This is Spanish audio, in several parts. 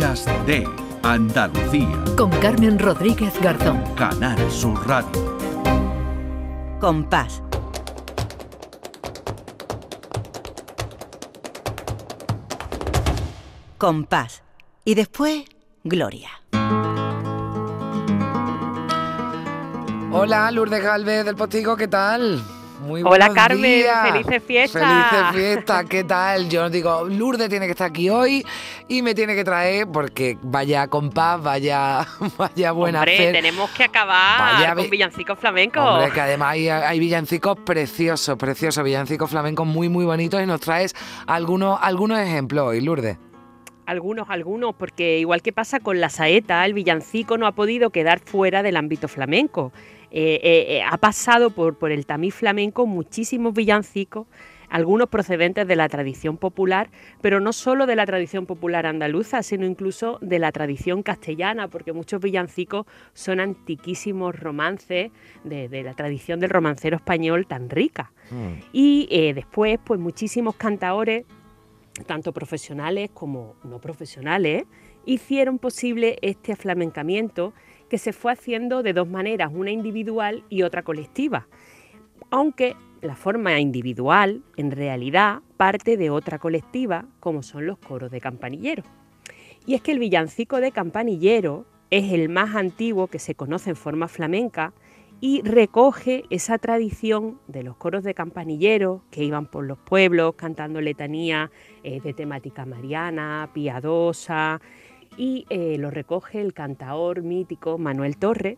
Días de Andalucía. Con Carmen Rodríguez Garzón. Canal Sur Radio. Compás. Compás. Y después, Gloria. Hola, Lourdes Galvez del Postigo, ¿qué tal? Muy Hola Carmen, felices fiestas. Felices fiestas, ¿qué tal? Yo digo, Lourdes tiene que estar aquí hoy y me tiene que traer porque vaya compás, vaya, vaya buena Hombre, tenemos que acabar con villancicos flamencos. Hombre, que además hay, villancicos preciosos, preciosos, villancicos flamencos muy, muy bonitos y nos traes algunos, algunos ejemplos hoy, Lourdes. Algunos, algunos, porque igual que pasa con la saeta, el villancico no ha podido quedar fuera del ámbito flamenco. Eh, eh, eh, ha pasado por, por el tamiz flamenco muchísimos villancicos, algunos procedentes de la tradición popular, pero no solo de la tradición popular andaluza, sino incluso de la tradición castellana, porque muchos villancicos son antiquísimos romances de, la tradición del romancero español tan rica. Mm. Y después, pues muchísimos cantaores, tanto profesionales como no profesionales, hicieron posible este aflamencamiento que se fue haciendo de dos maneras, una individual y otra colectiva, aunque la forma individual en realidad parte de otra colectiva como son los coros de campanilleros. Y es que el villancico de campanillero es el más antiguo que se conoce en forma flamenca y recoge esa tradición de los coros de campanilleros que iban por los pueblos cantando letanía eh, de temática mariana, piadosa, y eh, lo recoge el cantaor mítico Manuel Torre,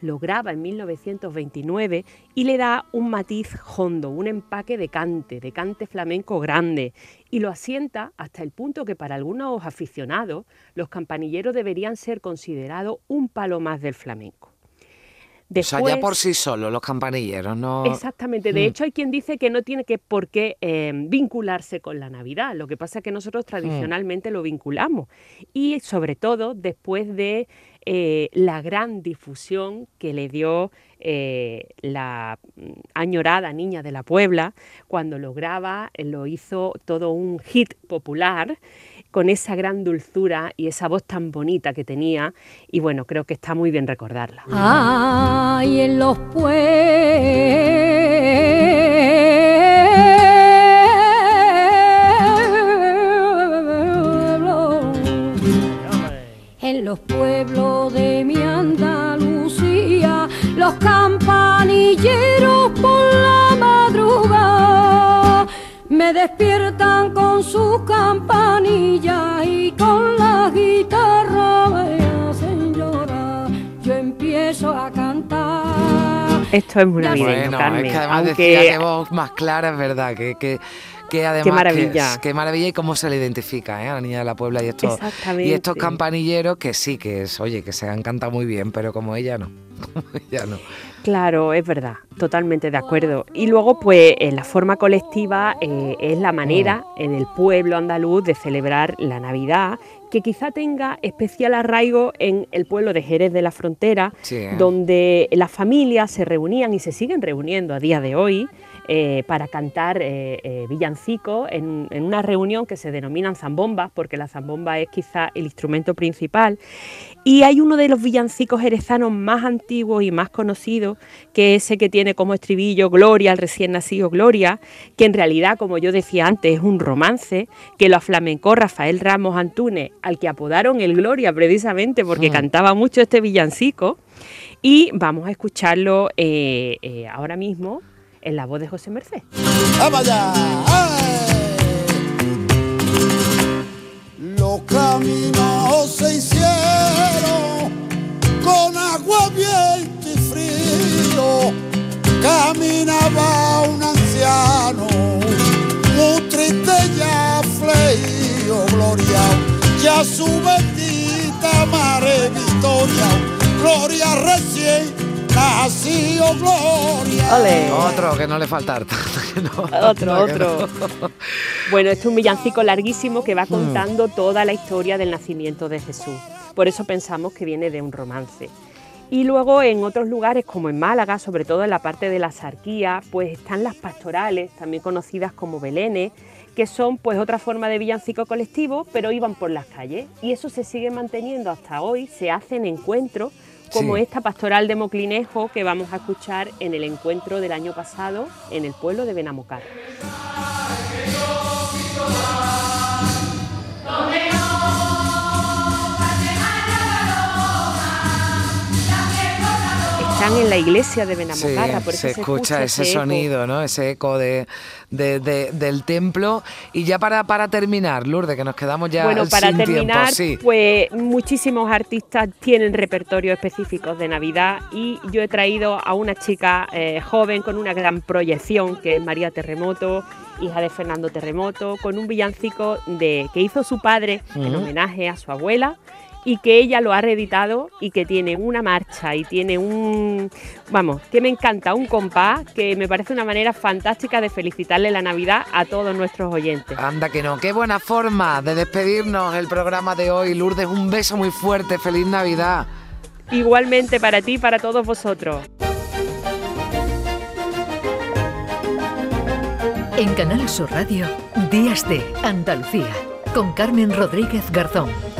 lo graba en 1929 y le da un matiz hondo, un empaque de cante, de cante flamenco grande, y lo asienta hasta el punto que para algunos aficionados los campanilleros deberían ser considerados un palo más del flamenco o sea, ya por sí solo los campanilleros, ¿no? Exactamente. De mm. hecho, hay quien dice que no tiene que por qué em, vincularse con la Navidad. Lo que pasa es que nosotros mm. tradicionalmente lo vinculamos. Y sobre todo después de eh, la gran difusión que le dio eh, la añorada niña de la Puebla, cuando lo graba, lo hizo todo un hit popular con esa gran dulzura y esa voz tan bonita que tenía y bueno, creo que está muy bien recordarla. Ay, en los pueblos, en los pueblos de mi Andalucía, los campanilleros me despiertan con sus campanillas y con la guitarra me hacen llorar. Yo empiezo a cantar. Esto es muy bueno, Carmen. Es que además decía que voz más clara, es verdad, que, que que además qué maravilla. qué maravilla y cómo se le identifica ¿eh? a la niña de la Puebla y estos, y estos campanilleros que sí, que es, oye, que se han cantado muy bien, pero como ella no. ella no. Claro, es verdad, totalmente de acuerdo. Y luego, pues, en la forma colectiva eh, es la manera mm. en el pueblo andaluz de celebrar la Navidad, que quizá tenga especial arraigo en el pueblo de Jerez de la Frontera, donde las familias se reunían y se siguen reuniendo a día de hoy. Eh, para cantar eh, villancicos en, en, una reunión que se denominan zambombas, porque la zambomba es quizá el instrumento principal. Y hay uno de los villancicos jerezanos más antiguos y más conocidos, que es ese que tiene como estribillo Gloria, el recién nacido Gloria, que en realidad, como yo decía antes, es un romance, que lo aflamencó Rafael Ramos Antúnez, al que apodaron el Gloria precisamente porque hmm. cantaba mucho este villancico. Y vamos a escucharlo eh, eh, ahora mismo en la voz de José Merced. ¡Vamos allá! Los caminos se hicieron con agua, viento y frío. Caminaba un anciano, muy triste ya fleío, gloria, ya su bendita madre Victoria, gloria recién nació gloria. Otro que no le falta otro, otro. bueno, este es un villancico larguísimo que va hmm. contando toda la historia del nacimiento de Jesús. Por eso pensamos que viene de un romance. Y luego en otros lugares como en Málaga, sobre todo en la parte de la sarquía, pues están las pastorales, también conocidas como belenes, que son pues otra forma de villancico colectivo, pero iban por las calles. Y eso se sigue manteniendo hasta hoy, se hacen encuentros como esta pastoral de Moclinejo que vamos a escuchar en el encuentro del año pasado en el pueblo de Benamocar. Están en la iglesia de Benamocarra. por eso se, escucha, ese, sonido, ¿no? ese eco de, del templo. Y ya para, para terminar, Lourdes, que nos quedamos ya Bueno, para terminar, pues muchísimos artistas tienen repertorios específicos de Navidad y yo he traído a una chica eh, joven con una gran proyección, que es María Terremoto, hija de Fernando Terremoto, con un villancico de, que hizo su padre en homenaje a su abuela y que ella lo ha reeditado y que tiene una marcha y tiene un, vamos, que me encanta, un compás que me parece una manera fantástica de felicitarle la Navidad a todos nuestros oyentes. Anda que no, qué buena forma de despedirnos el programa de hoy. Lourdes, un beso muy fuerte, feliz Navidad. Igualmente para ti y para todos vosotros. En Canal Sur Radio, Días de Andalucía, con Carmen Rodríguez Garzón.